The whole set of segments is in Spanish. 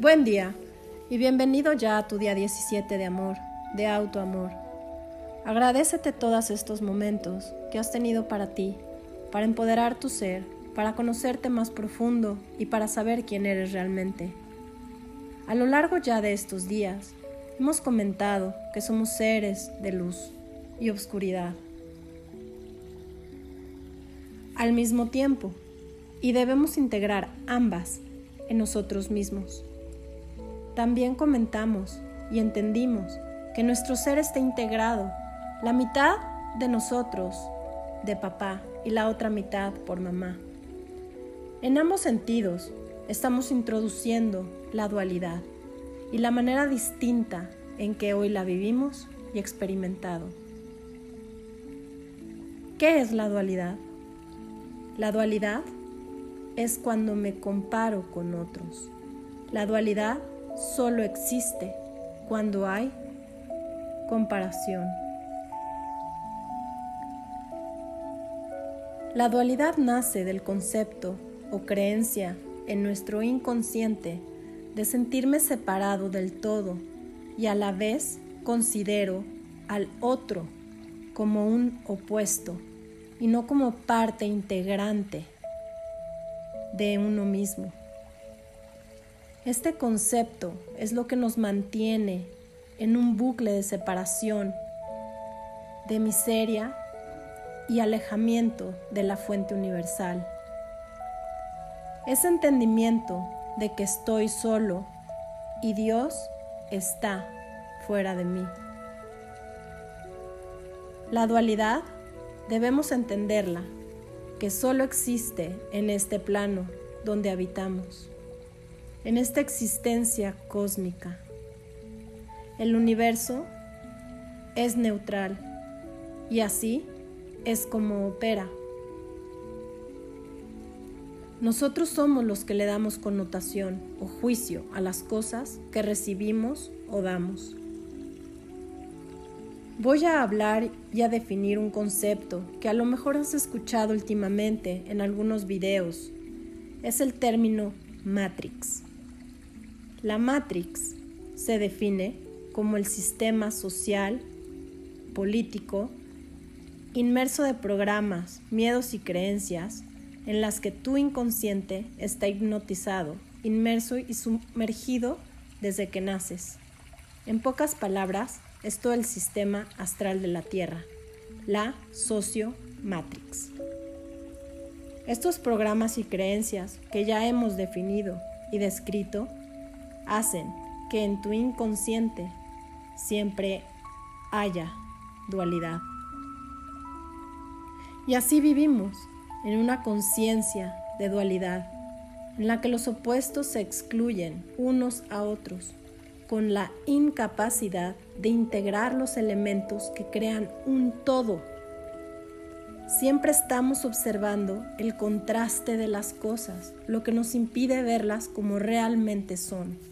Buen día y bienvenido ya a tu día 17 de amor, de autoamor. Agradecete todos estos momentos que has tenido para ti, para empoderar tu ser, para conocerte más profundo y para saber quién eres realmente. A lo largo ya de estos días, hemos comentado que somos seres de luz y oscuridad. Al mismo tiempo, y debemos integrar ambas en nosotros mismos. También comentamos y entendimos que nuestro ser está integrado, la mitad de nosotros, de papá, y la otra mitad por mamá. En ambos sentidos, estamos introduciendo la dualidad y la manera distinta en que hoy la vivimos y experimentado. ¿Qué es la dualidad? La dualidad es cuando me comparo con otros. La dualidad solo existe cuando hay comparación. La dualidad nace del concepto o creencia en nuestro inconsciente de sentirme separado del todo y a la vez considero al otro como un opuesto y no como parte integrante de uno mismo. Este concepto es lo que nos mantiene en un bucle de separación, de miseria y alejamiento de la fuente universal. Ese entendimiento de que estoy solo y Dios está fuera de mí. La dualidad debemos entenderla, que solo existe en este plano donde habitamos en esta existencia cósmica. El universo es neutral y así es como opera. Nosotros somos los que le damos connotación o juicio a las cosas que recibimos o damos. Voy a hablar y a definir un concepto que a lo mejor has escuchado últimamente en algunos videos. Es el término Matrix. La Matrix se define como el sistema social, político, inmerso de programas, miedos y creencias en las que tu inconsciente está hipnotizado, inmerso y sumergido desde que naces. En pocas palabras, es todo el sistema astral de la Tierra, la socio-matrix. Estos programas y creencias que ya hemos definido y descrito hacen que en tu inconsciente siempre haya dualidad. Y así vivimos en una conciencia de dualidad, en la que los opuestos se excluyen unos a otros, con la incapacidad de integrar los elementos que crean un todo. Siempre estamos observando el contraste de las cosas, lo que nos impide verlas como realmente son.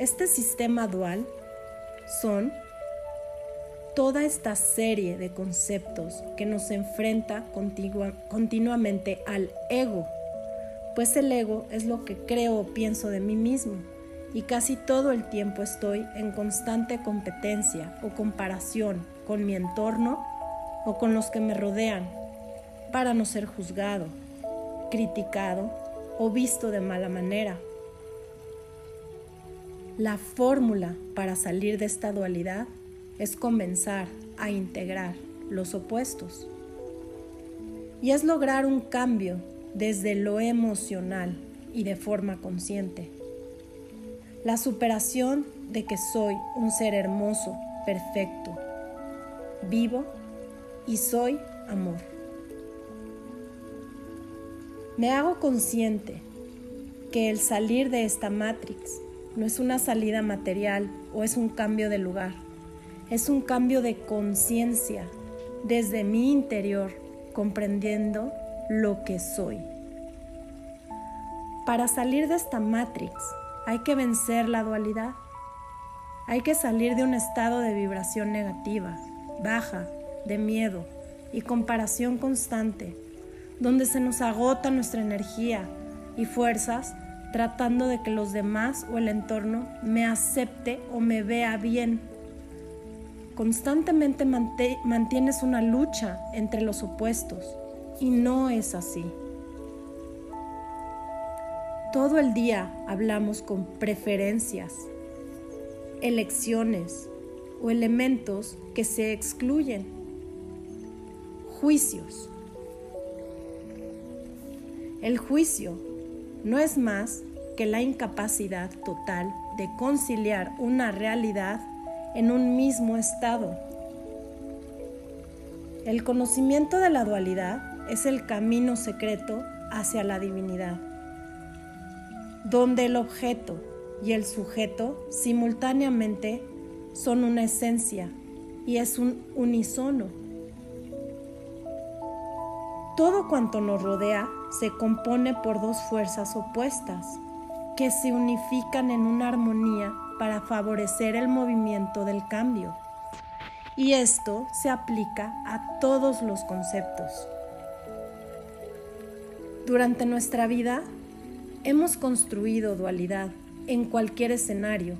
Este sistema dual son toda esta serie de conceptos que nos enfrenta continuamente al ego, pues el ego es lo que creo o pienso de mí mismo y casi todo el tiempo estoy en constante competencia o comparación con mi entorno o con los que me rodean para no ser juzgado, criticado o visto de mala manera la fórmula para salir de esta dualidad es comenzar a integrar los opuestos. Y es lograr un cambio desde lo emocional y de forma consciente. La superación de que soy un ser hermoso, perfecto, vivo y soy amor. Me hago consciente que el salir de esta matrix no es una salida material o es un cambio de lugar, es un cambio de conciencia desde mi interior, comprendiendo lo que soy. Para salir de esta matrix hay que vencer la dualidad. Hay que salir de un estado de vibración negativa, baja, de miedo y comparación constante, donde se nos agota nuestra energía y fuerzas tratando de que los demás o el entorno me acepte o me vea bien. Constantemente mantienes una lucha entre los opuestos y no es así. Todo el día hablamos con preferencias, elecciones o elementos que se excluyen, juicios. El juicio no es más que la incapacidad total de conciliar una realidad en un mismo estado. El conocimiento de la dualidad es el camino secreto hacia la divinidad, donde el objeto y el sujeto simultáneamente son una esencia y es un unisono. Todo cuanto nos rodea se compone por dos fuerzas opuestas que se unifican en una armonía para favorecer el movimiento del cambio. Y esto se aplica a todos los conceptos. Durante nuestra vida hemos construido dualidad en cualquier escenario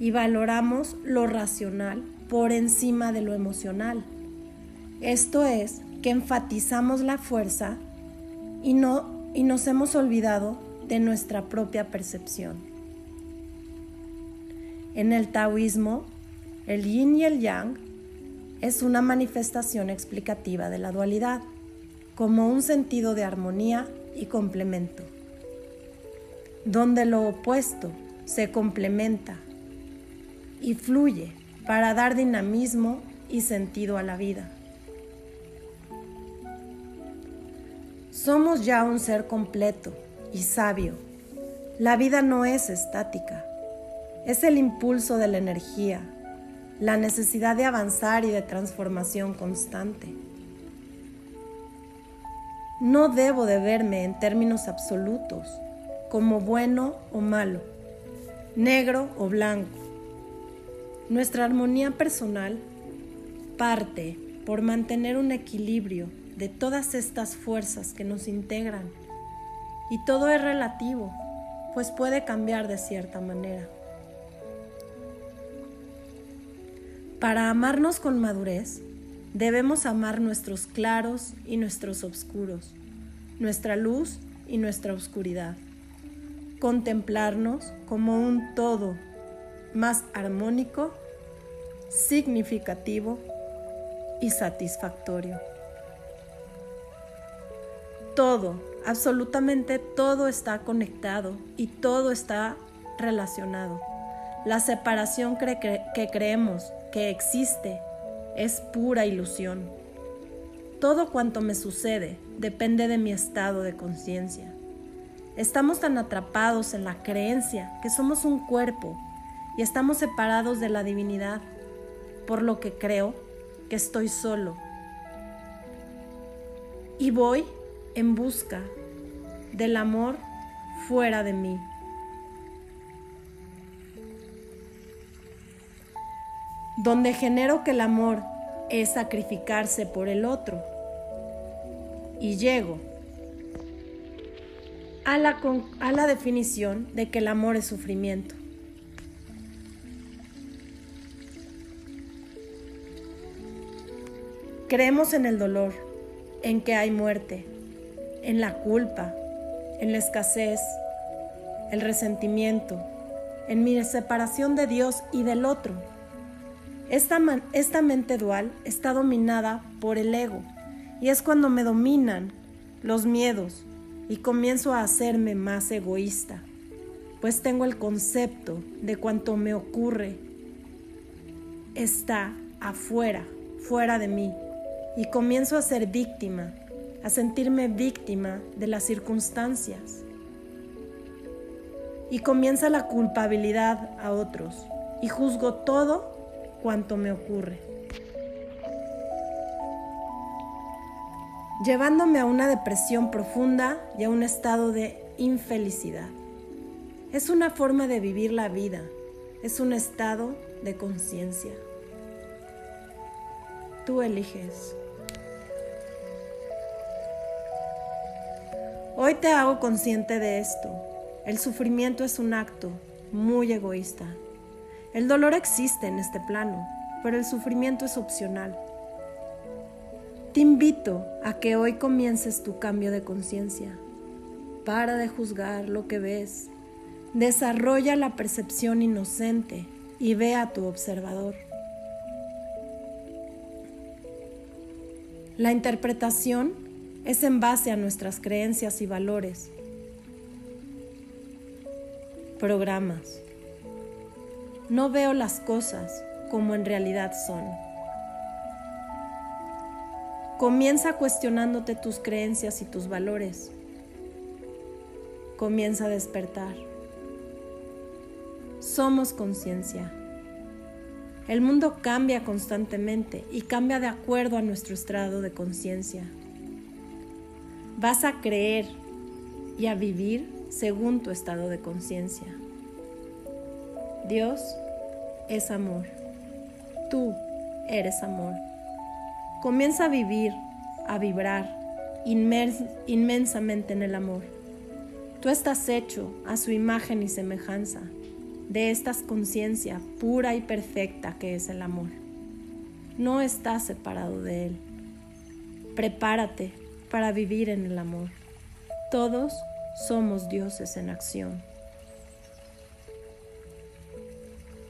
y valoramos lo racional por encima de lo emocional. Esto es que enfatizamos la fuerza y, no, y nos hemos olvidado de nuestra propia percepción. En el taoísmo, el yin y el yang es una manifestación explicativa de la dualidad, como un sentido de armonía y complemento, donde lo opuesto se complementa y fluye para dar dinamismo y sentido a la vida. Somos ya un ser completo y sabio. La vida no es estática, es el impulso de la energía, la necesidad de avanzar y de transformación constante. No debo de verme en términos absolutos como bueno o malo, negro o blanco. Nuestra armonía personal parte por mantener un equilibrio de todas estas fuerzas que nos integran. Y todo es relativo, pues puede cambiar de cierta manera. Para amarnos con madurez, debemos amar nuestros claros y nuestros oscuros, nuestra luz y nuestra oscuridad. Contemplarnos como un todo más armónico, significativo y satisfactorio todo, absolutamente todo está conectado y todo está relacionado. La separación que, creemos que existe es pura ilusión. Todo cuanto me sucede depende de mi estado de conciencia. Estamos tan atrapados en la creencia que somos un cuerpo y estamos separados de la divinidad, por lo que creo que estoy solo. Y voy en busca del amor fuera de mí. Donde genero que el amor es sacrificarse por el otro. Y llego a la, a la definición de que el amor es sufrimiento. Creemos en el dolor, en que hay muerte, en la culpa, en la escasez, el resentimiento, en mi separación de Dios y del otro. Esta, esta mente dual está dominada por el ego y es cuando me dominan los miedos y comienzo a hacerme más egoísta, pues tengo el concepto de cuanto me ocurre está afuera, fuera de mí, y comienzo a ser víctima a sentirme víctima de las circunstancias. Y comienza la culpabilidad a otros y juzgo todo cuanto me ocurre. llevándome a una depresión profunda y a un estado de infelicidad. Es una forma de vivir la vida, es un estado de conciencia. Tú eliges. Hoy te hago consciente de esto El sufrimiento es un acto muy egoísta. El dolor existe en este plano, pero el sufrimiento es opcional. Te invito a que hoy comiences tu cambio de conciencia. Para de juzgar lo que ves. Desarrolla la percepción inocente y ve a tu observador. La interpretación es en base a nuestras creencias y valores. Programas. No veo las cosas como en realidad son. Comienza cuestionándote tus creencias y tus valores. Comienza a despertar. Somos conciencia. El mundo cambia constantemente y cambia de acuerdo a nuestro estado de conciencia. Vas a creer y a vivir según tu estado de conciencia. Dios es amor. Tú eres amor. Comienza a vivir, a vibrar inmensamente en el amor. Tú estás hecho a su imagen y semejanza de esta conciencia pura y perfecta que es el amor. No estás separado de él. Prepárate para vivir en el amor. Todos somos dioses en acción.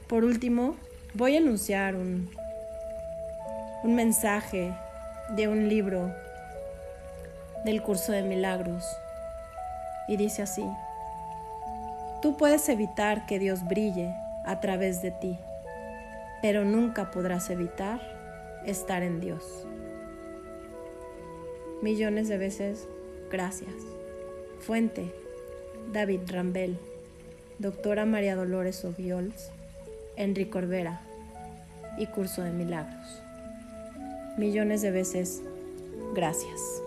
Por último, voy a anunciar un, un mensaje de un libro del curso de milagros y dice así. Tú puedes evitar que Dios brille a través de ti, pero nunca podrás evitar estar en Dios. Millones de veces, gracias. Fuente, David Rambel, doctora María Dolores Oviols, Enrique Corbera y Curso de Milagros. Millones de veces, gracias.